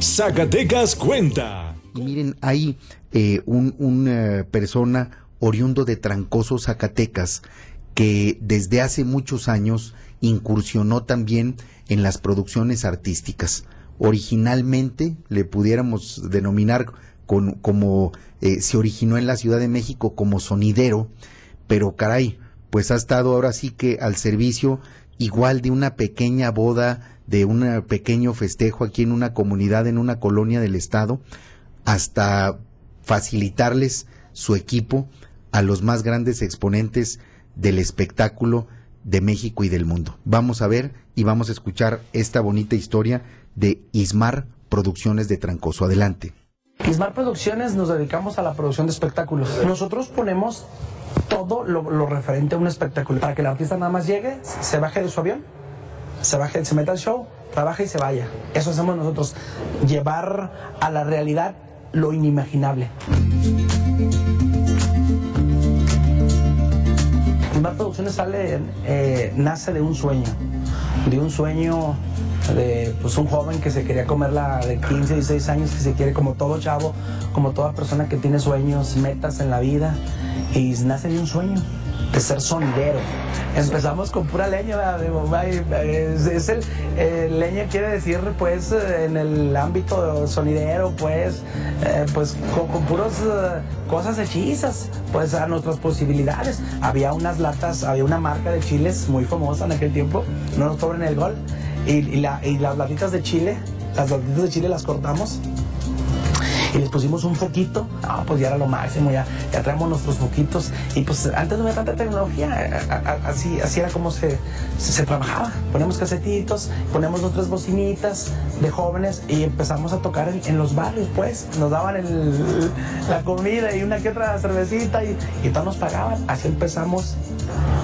Zacatecas cuenta. Miren, hay eh, un, una persona oriundo de Trancoso, Zacatecas, que desde hace muchos años incursionó también en las producciones artísticas. Originalmente le pudiéramos denominar con, como eh, se originó en la Ciudad de México como sonidero, pero caray, pues ha estado ahora sí que al servicio igual de una pequeña boda, de un pequeño festejo aquí en una comunidad, en una colonia del estado, hasta facilitarles su equipo a los más grandes exponentes del espectáculo de México y del mundo. Vamos a ver y vamos a escuchar esta bonita historia de Ismar Producciones de Trancoso. Adelante. Ismar Producciones nos dedicamos a la producción de espectáculos. Nosotros ponemos todo lo, referente a un espectáculo para que el artista nada más llegue, se baje de su avión, se baje, se meta al show, trabaje y se vaya. Eso hacemos nosotros, llevar a la realidad lo inimaginable. Ismar Producciones sale, eh, nace de un sueño, de un sueño de pues, un joven que se quería comer la de 15, 16 años, que se quiere como todo chavo, como toda persona que tiene sueños, metas en la vida, y nace de un sueño de ser sonidero. Empezamos con pura leña, es, el, leña quiere decir pues en el ámbito sonidero pues eh, pues con, puras eh, cosas hechizas pues a nuestras posibilidades. Había unas latas, había una marca de chiles muy famosa en aquel tiempo, no nos cobren el gol, y, las latitas de chile, las latitas de chile las cortamos y les pusimos un foquito, ah, pues ya era lo máximo, ya, traemos nuestros foquitos. Y pues antes no había tanta tecnología, así, así era como se, se, trabajaba, ponemos casetitos, ponemos otras bocinitas de jóvenes y empezamos a tocar en, los barrios, pues, nos daban la comida y una que otra cervecita y, y todos nos pagaban, así empezamos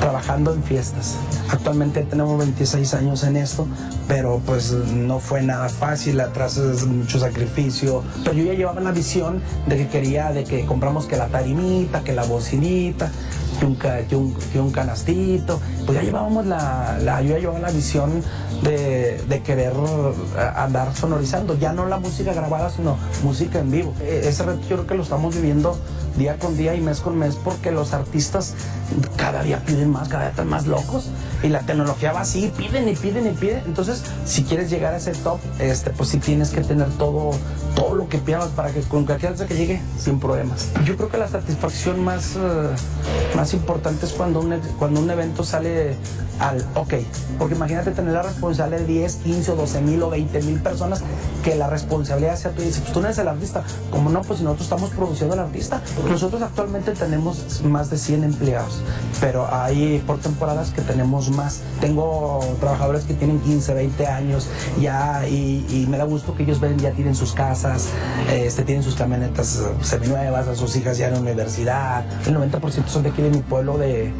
trabajando en fiestas. Actualmente tenemos 26 años en esto, pero pues no fue nada fácil, atrás es mucho sacrificio, pero yo ya llevaba la visión de que quería, de que compramos que la tarimita, que la bocinita, que un, que un, que un canastito, pues ya llevábamos la, la, yo ya llevaba la visión de, de, querer eh, andar sonorizando, ya no la música grabada, sino música en vivo. E, ese reto yo creo que lo estamos viviendo día con día y mes con mes porque los artistas cada día piden más, cada día están más locos y la tecnología va así, piden y piden y piden. Entonces, si quieres llegar a ese top, este, pues sí tienes que tener todo, todo lo que pidas para que con cualquier que llegue sin problemas. Yo creo que la satisfacción más, eh, más importante es cuando un, cuando un evento sale al ok, porque imagínate tener la responsabilidad de 10, 15 o 12 mil o 20 mil personas que la responsabilidad sea tuya. Y pues tú no eres el artista, como no, pues si nosotros estamos produciendo al artista, nosotros actualmente tenemos más de 100 empleados, pero hay por temporadas que tenemos más. Tengo trabajadores que tienen 15, 20 años ya y, me da gusto que ellos ven, ya tienen sus casas, este, tienen sus camionetas seminuevas, a sus hijas ya en la universidad. El 90% son de aquí de mi pueblo de,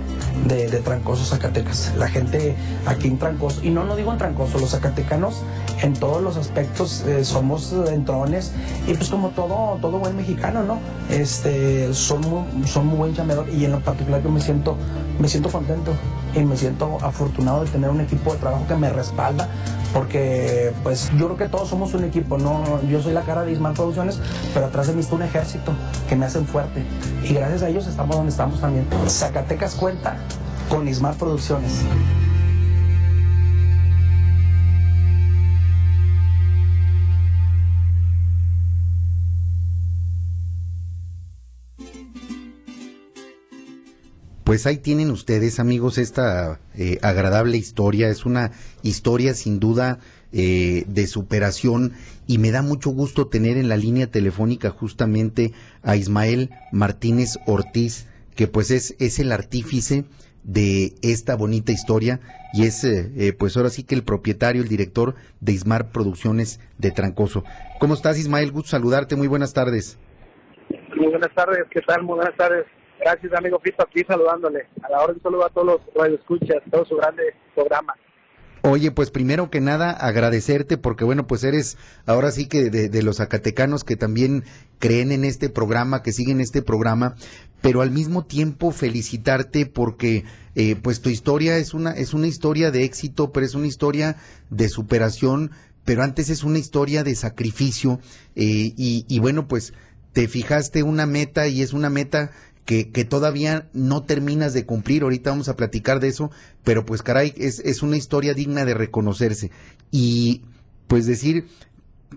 de, de Trancoso, Zacatecas. La gente aquí en Trancoso, y no, no digo en Trancoso, los zacatecanos en todos los aspectos eh, somos entrones y pues como todo, todo buen mexicano, ¿no? Este, son muy, son muy buen chamedor y en lo particular yo me siento, me siento contento y me siento afortunado de tener un equipo de trabajo que me respalda porque pues yo creo que todos somos un equipo, no yo soy la cara de Ismael Producciones, pero atrás de mí está un ejército que me hacen fuerte y gracias a ellos estamos donde estamos también. Zacatecas cuenta con Ismar Producciones. Pues ahí tienen ustedes, amigos, esta eh, agradable historia. Es una historia sin duda eh, de superación y me da mucho gusto tener en la línea telefónica justamente a Ismael Martínez Ortiz, que pues es, es el artífice de esta bonita historia y es eh, eh, pues ahora sí que el propietario, el director de Ismar Producciones de Trancoso. ¿Cómo estás Ismael? Gusto saludarte, muy buenas tardes. Muy buenas tardes, ¿qué tal? Muy buenas tardes. Gracias amigo Fito, aquí saludándole. A la hora de saludo a todos los radioescuchas, todo su grande programa. Oye, pues primero que nada agradecerte porque bueno, pues eres ahora sí que de, los zacatecanos que también creen en este programa, que siguen este programa, pero al mismo tiempo felicitarte porque eh, pues tu historia es una es una historia de éxito, pero es una historia de superación, pero antes es una historia de sacrificio eh, y bueno pues te fijaste una meta y es una meta que, que, todavía no terminas de cumplir. Ahorita vamos a platicar de eso, pero pues caray, es, es una historia digna de reconocerse. Y pues decir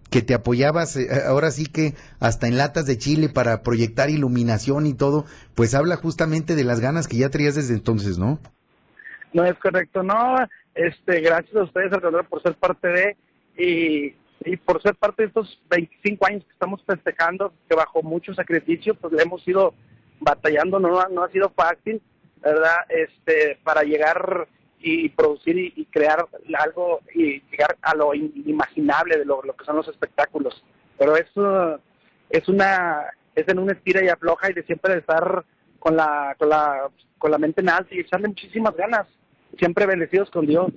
que te apoyabas eh, ahora sí que hasta en latas de chile para proyectar iluminación y todo, pues habla justamente de las ganas que ya traías desde entonces, ¿no? No es correcto, no, este, gracias a ustedes, Alejandro, por ser parte de, y, y por ser parte de estos 25 años que estamos festejando, que bajo mucho sacrificio, pues le hemos ido batallando, no, no ha sido fácil, ¿verdad? Este, para llegar y producir y, crear algo y llegar a lo inimaginable de lo, que son los espectáculos. Pero eso es una, es en una estira y afloja y de siempre estar con la, con la, con la mente en alto y echarle muchísimas ganas, siempre bendecidos con Dios.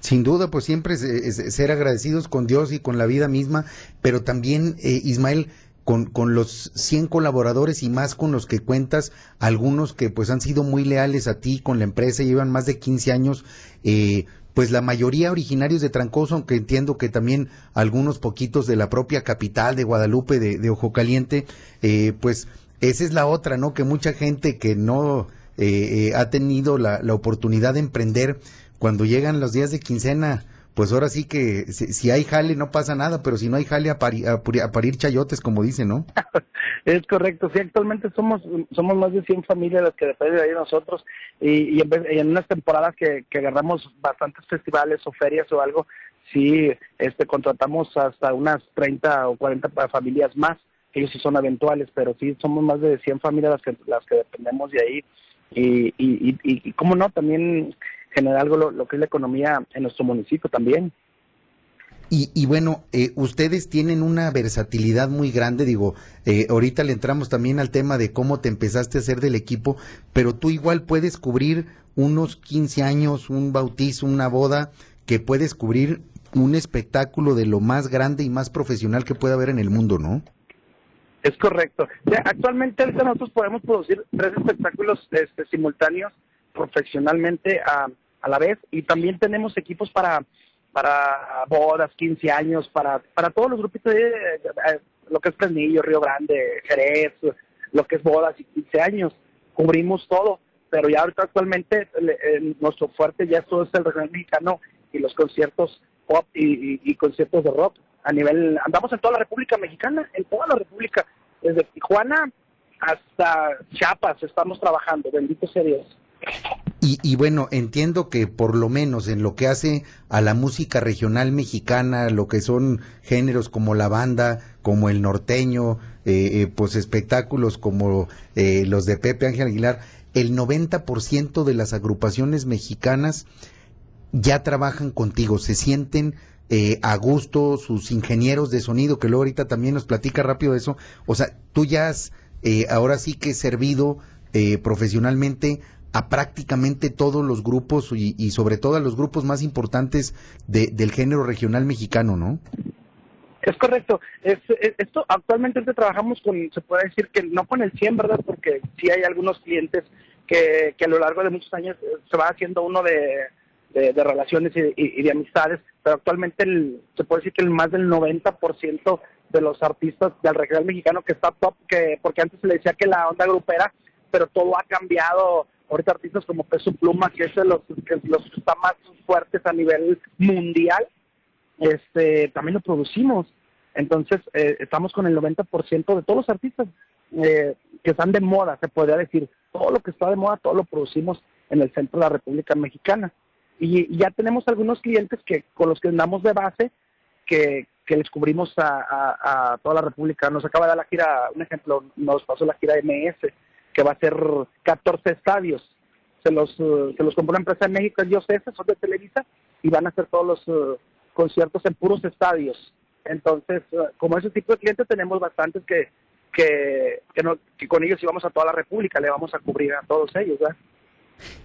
Sin duda, pues siempre ser agradecidos con Dios y con la vida misma, pero también, eh, Ismael, con, con, los 100 colaboradores y más con los que cuentas, algunos que pues han sido muy leales a ti con la empresa, llevan más de 15 años, eh, pues la mayoría originarios de Trancoso, aunque entiendo que también algunos poquitos de la propia capital de Guadalupe, de, Ojo Caliente, eh, pues esa es la otra, ¿no? Que mucha gente que no eh, ha tenido la, la oportunidad de emprender, cuando llegan los días de quincena, pues ahora sí que si, hay jale no pasa nada, pero si no hay jale a, parir chayotes, como dicen, ¿no? es correcto, sí, actualmente somos somos más de 100 familias las que dependen de nosotros y, en, unas temporadas que, agarramos bastantes festivales o ferias o algo, sí este contratamos hasta unas 30 o 40 familias más, ellos sí son eventuales, pero sí somos más de 100 familias las que, las que dependemos de ahí y, y, y, y cómo no, también generar algo lo, que es la economía en nuestro municipio también. Y, y, bueno, eh, ustedes tienen una versatilidad muy grande, digo, eh, ahorita le entramos también al tema de cómo te empezaste a hacer del equipo, pero tú igual puedes cubrir unos 15 años, un bautizo, una boda, que puedes cubrir un espectáculo de lo más grande y más profesional que pueda haber en el mundo, ¿no? Es correcto. actualmente nosotros podemos producir tres espectáculos este, simultáneos profesionalmente a, a la vez y también tenemos equipos para para bodas, 15 años, para para todos los grupitos de, lo que es Fresnillo, Río Grande, Jerez, lo que es bodas y 15 años, cubrimos todo, pero ya ahorita actualmente nuestro fuerte ya todo es el regional mexicano y los conciertos pop y, y, conciertos de rock a nivel, andamos en toda la República Mexicana, en toda la República, desde Tijuana hasta Chiapas estamos trabajando, bendito sea Dios. Y, y, bueno, entiendo que por lo menos en lo que hace a la música regional mexicana, lo que son géneros como la banda, como el norteño, eh, eh, pues espectáculos como eh, los de Pepe Ángel Aguilar, el 90% de las agrupaciones mexicanas ya trabajan contigo, se sienten a gusto, sus ingenieros de sonido, que luego ahorita también nos platica rápido eso, o sea, tú ya has ahora sí que servido profesionalmente a prácticamente todos los grupos y, sobre todo a los grupos más importantes del género regional mexicano, ¿no? Es correcto. esto actualmente trabajamos con, se puede decir que no con el 100, ¿verdad? Porque sí hay algunos clientes que, que a lo largo de muchos años eh, se va haciendo uno de, de, relaciones y, de amistades, pero actualmente el, se puede decir que el más del 90% de los artistas del regional mexicano que está top, que porque antes se le decía que la onda grupera, pero todo ha cambiado ahorita artistas como Peso Pluma, que es de los que los está más fuertes a nivel mundial, este también lo producimos. Entonces, eh, estamos con el 90% de todos los artistas eh, que están de moda, se podría decir. Todo lo que está de moda, todo lo producimos en el centro de la República Mexicana. Y, ya tenemos algunos clientes que con los que andamos de base, que, que les cubrimos a, a, toda la República. Nos acaba de dar la gira, un ejemplo, nos pasó la gira MS, que va a ser 14 estadios se los, uh, se los compró una empresa de México, es Diocesa, son de Televisa, y van a hacer todos los uh, conciertos en puros estadios. Entonces, uh, como ese tipo de clientes tenemos bastantes que, que, que, no, que con ellos íbamos a toda la República, le vamos a cubrir a todos ellos.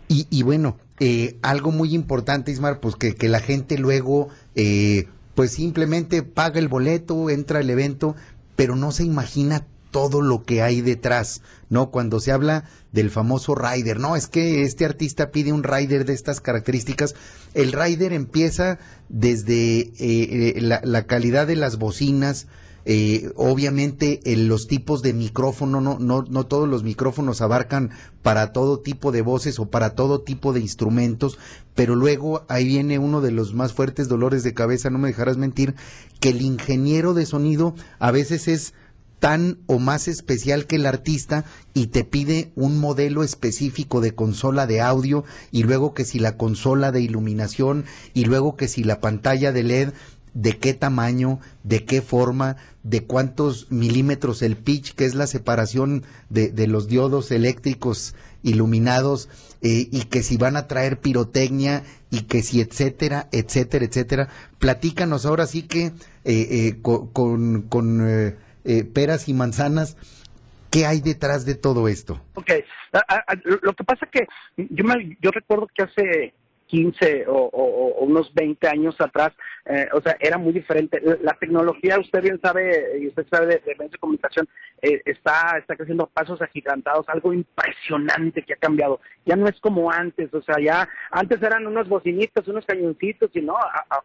Y, y bueno, eh, algo muy importante, Ismar, pues que, que la gente luego, eh, pues simplemente paga el boleto, entra al evento, pero no se imagina todo lo que hay detrás, ¿no? Cuando se habla del famoso rider, no, es que este artista pide un rider de estas características, el rider empieza desde eh, eh la, la, calidad de las bocinas, eh, obviamente en los tipos de micrófono, no, no, no todos los micrófonos abarcan para todo tipo de voces o para todo tipo de instrumentos, pero luego ahí viene uno de los más fuertes dolores de cabeza, no me dejarás mentir, que el ingeniero de sonido a veces es tan o más especial que el artista y te pide un modelo específico de consola de audio y luego que si la consola de iluminación y luego que si la pantalla de LED de qué tamaño, de qué forma, de cuántos milímetros el pitch, que es la separación de, de los diodos eléctricos iluminados, eh, y que si van a traer pirotecnia, y que si etcétera, etcétera, etcétera. Platícanos ahora sí que eh, eh, con, con, con eh, peras y manzanas, ¿qué hay detrás de todo esto? Ok, lo que pasa que yo, me, yo recuerdo que hace 15 o, unos 20 años atrás, eh, o sea, era muy diferente. La tecnología, usted bien sabe, y usted sabe de, de medios de comunicación, eh, está, está creciendo pasos agigantados, algo impresionante que ha cambiado. Ya no es como antes, o sea, ya antes eran unos bocinitos, unos cañoncitos, y no,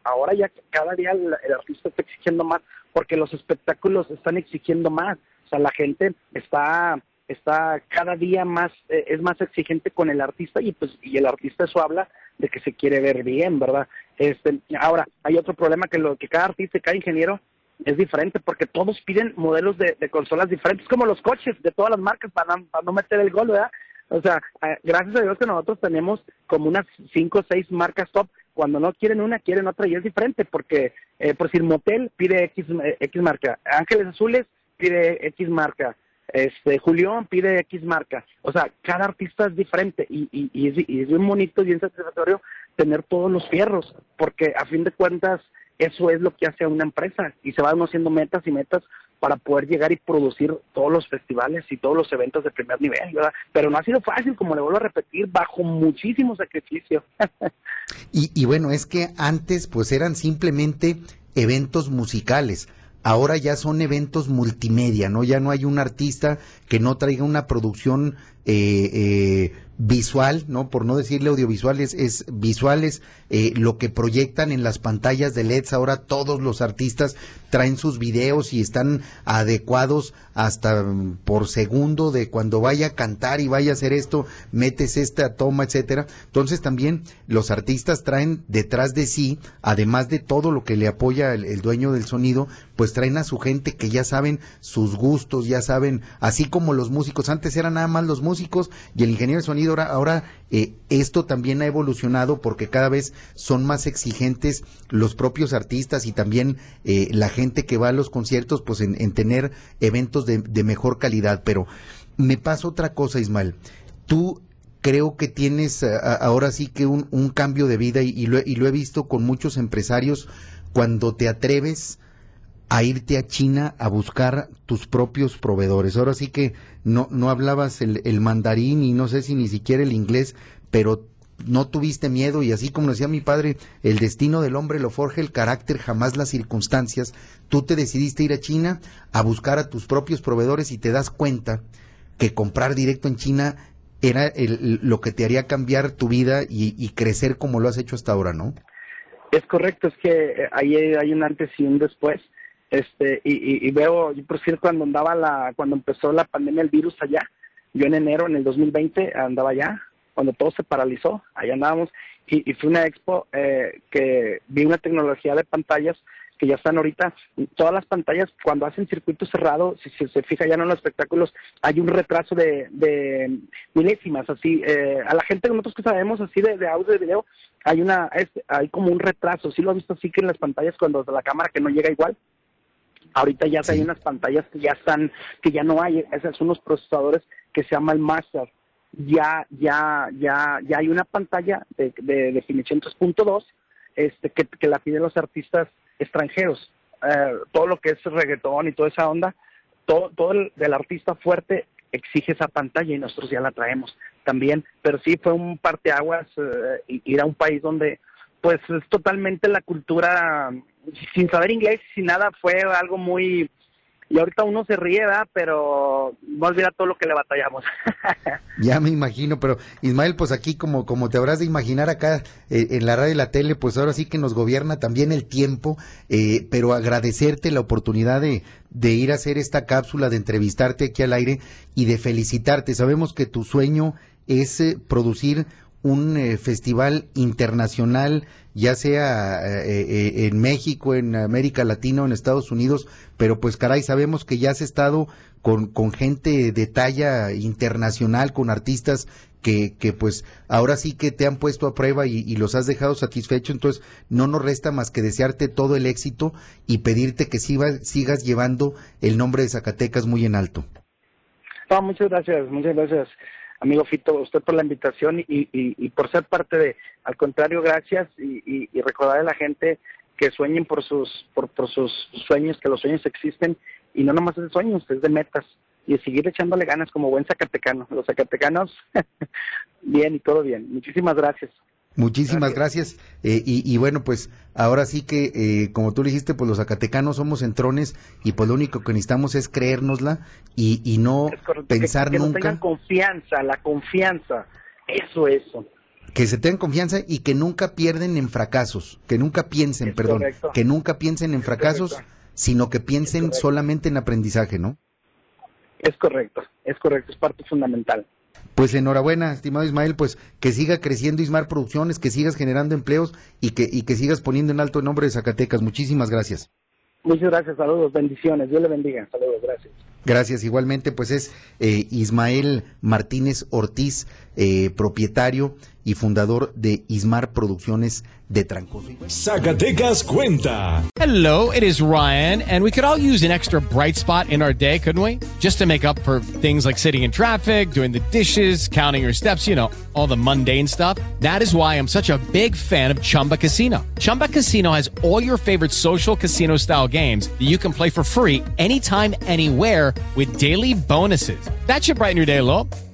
ahora ya cada día el, el artista está exigiendo más, porque los espectáculos están exigiendo más. O sea, la gente está está cada día más eh, es más exigente con el artista y pues y el artista eso habla de que se quiere ver bien, ¿verdad? Este, ahora, hay otro problema que lo que cada artista y cada ingeniero es diferente porque todos piden modelos de, consolas diferentes, como los coches de todas las marcas para, para no meter el gol, ¿verdad? O sea, eh, gracias a Dios que nosotros tenemos como unas cinco o seis marcas top. Cuando no quieren una, quieren otra y es diferente porque, eh, por decir, Motel pide X, eh, X marca, Ángeles Azules pide X marca, este Julián pide X marca. O sea, cada artista es diferente y, es, y es bien bonito y bien satisfactorio tener todos los fierros, porque a fin de cuentas eso es lo que hace a una empresa y se van haciendo metas y metas para poder llegar y producir todos los festivales y todos los eventos de primer nivel, ¿verdad? Pero no ha sido fácil, como le vuelvo a repetir, bajo muchísimo sacrificio. y, y bueno, es que antes pues eran simplemente eventos musicales ahora ya son eventos multimedia, ¿no? Ya no hay un artista que no traiga una producción eh, eh, visual, ¿no? Por no decirle audiovisuales, es visuales, eh, lo que proyectan en las pantallas de LEDs. Ahora todos los artistas traen sus videos y están adecuados hasta mm, por segundo de cuando vaya a cantar y vaya a hacer esto, metes esta toma, etcétera. Entonces también los artistas traen detrás de sí, además de todo lo que le apoya el, el dueño del sonido, pues traen a su gente que ya saben sus gustos, ya saben, así como los músicos, antes eran nada más los músicos y el ingeniero de sonido ahora, eh, esto también ha evolucionado porque cada vez son más exigentes los propios artistas y también eh, la gente que va a los conciertos, pues en, en tener eventos de, mejor calidad. Pero me pasa otra cosa, Ismael. Tú creo que tienes ahora sí que un, un cambio de vida y, y, lo, y lo he visto con muchos empresarios cuando te atreves a irte a China a buscar tus propios proveedores. Ahora sí que no, no hablabas el, mandarín y no sé si ni siquiera el inglés, pero no tuviste miedo y así como decía mi padre, el destino del hombre lo forja el carácter, jamás las circunstancias. Tú te decidiste ir a China a buscar a tus propios proveedores y te das cuenta que comprar directo en China era el, lo que te haría cambiar tu vida y, y crecer como lo has hecho hasta ahora, ¿no? Es correcto, es que ahí hay un antes y un después este y, y, y veo yo por cierto cuando andaba la cuando empezó la pandemia el virus allá yo en enero en el 2020 andaba allá cuando todo se paralizó allá andábamos y, y fue una expo eh, que vi una tecnología de pantallas que ya están ahorita todas las pantallas cuando hacen circuito cerrado si, se fija ya en los espectáculos hay un retraso de, de milésimas así eh, a la gente nosotros que sabemos así de, audio de video hay una es, hay como un retraso sí lo has visto así que en las pantallas cuando la cámara que no llega igual Ahorita ya sí. hay unas pantallas que ya están, que ya no hay, esos son unos procesadores que se llama el Master. ya, ya, ya, ya hay una pantalla de, definición 3.2 este, que, que, la piden los artistas extranjeros. Eh, todo lo que es reggaetón y toda esa onda, todo, todo el, del artista fuerte exige esa pantalla y nosotros ya la traemos también. Pero sí fue un parteaguas eh, ir a un país donde pues es totalmente la cultura, sin saber inglés, sin nada, fue algo muy y ahorita uno se ríe, ¿verdad? Pero no olvida todo lo que le batallamos. ya me imagino, pero Ismael, pues aquí como, como te habrás de imaginar acá eh, en la radio y la tele, pues ahora sí que nos gobierna también el tiempo, eh, pero agradecerte la oportunidad de, de ir a hacer esta cápsula, de entrevistarte aquí al aire y de felicitarte. Sabemos que tu sueño es eh, producir un eh, festival internacional, ya sea eh, eh, en México, en América Latina o en Estados Unidos, pero pues caray, sabemos que ya has estado con, con gente de talla internacional, con artistas que, que pues ahora sí que te han puesto a prueba y, los has dejado satisfecho, entonces no nos resta más que desearte todo el éxito y pedirte que sigas llevando el nombre de Zacatecas muy en alto. muchas gracias, muchas gracias amigo Fito, usted por la invitación y, por ser parte de, al contrario, gracias y, recordar a la gente que sueñen por sus, por, sus sueños, que los sueños existen y no nomás es de sueños, es de metas y seguir echándole ganas como buen zacatecano. Los zacatecanos, bien y todo bien. Muchísimas gracias. Muchísimas gracias. Eh, y, bueno, pues ahora sí que, eh, como tú le dijiste, pues los zacatecanos somos entrones y pues lo único que necesitamos es creérnosla y, y no pensar que, nunca. Que tengan confianza, la confianza. Eso, eso. Que se tengan confianza y que nunca pierden en fracasos, que nunca piensen, perdón, que nunca piensen en fracasos, sino que piensen solamente en aprendizaje, ¿no? Es correcto, es correcto, es parte fundamental. Pues enhorabuena, estimado Ismael, pues que siga creciendo Ismar Producciones, que sigas generando empleos y que, y que sigas poniendo en alto el nombre de Zacatecas. Muchísimas gracias. Muchas gracias, saludos, bendiciones, Dios le bendiga, saludos, gracias. Gracias, igualmente, pues es eh, Ismael Martínez Ortiz, eh, propietario y fundador de Ismar Producciones de Trancoso. Zacatecas cuenta. Hello, it is Ryan, and we could all use an extra bright spot in our day, couldn't we? Just to make up for things like sitting in traffic, doing the dishes, counting your steps, you know, all the mundane stuff. That is why I'm such a big fan of Chumba Casino. Chumba Casino has all your favorite social casino style games that you can play for free anytime, anywhere with daily bonuses. That should brighten your day a little.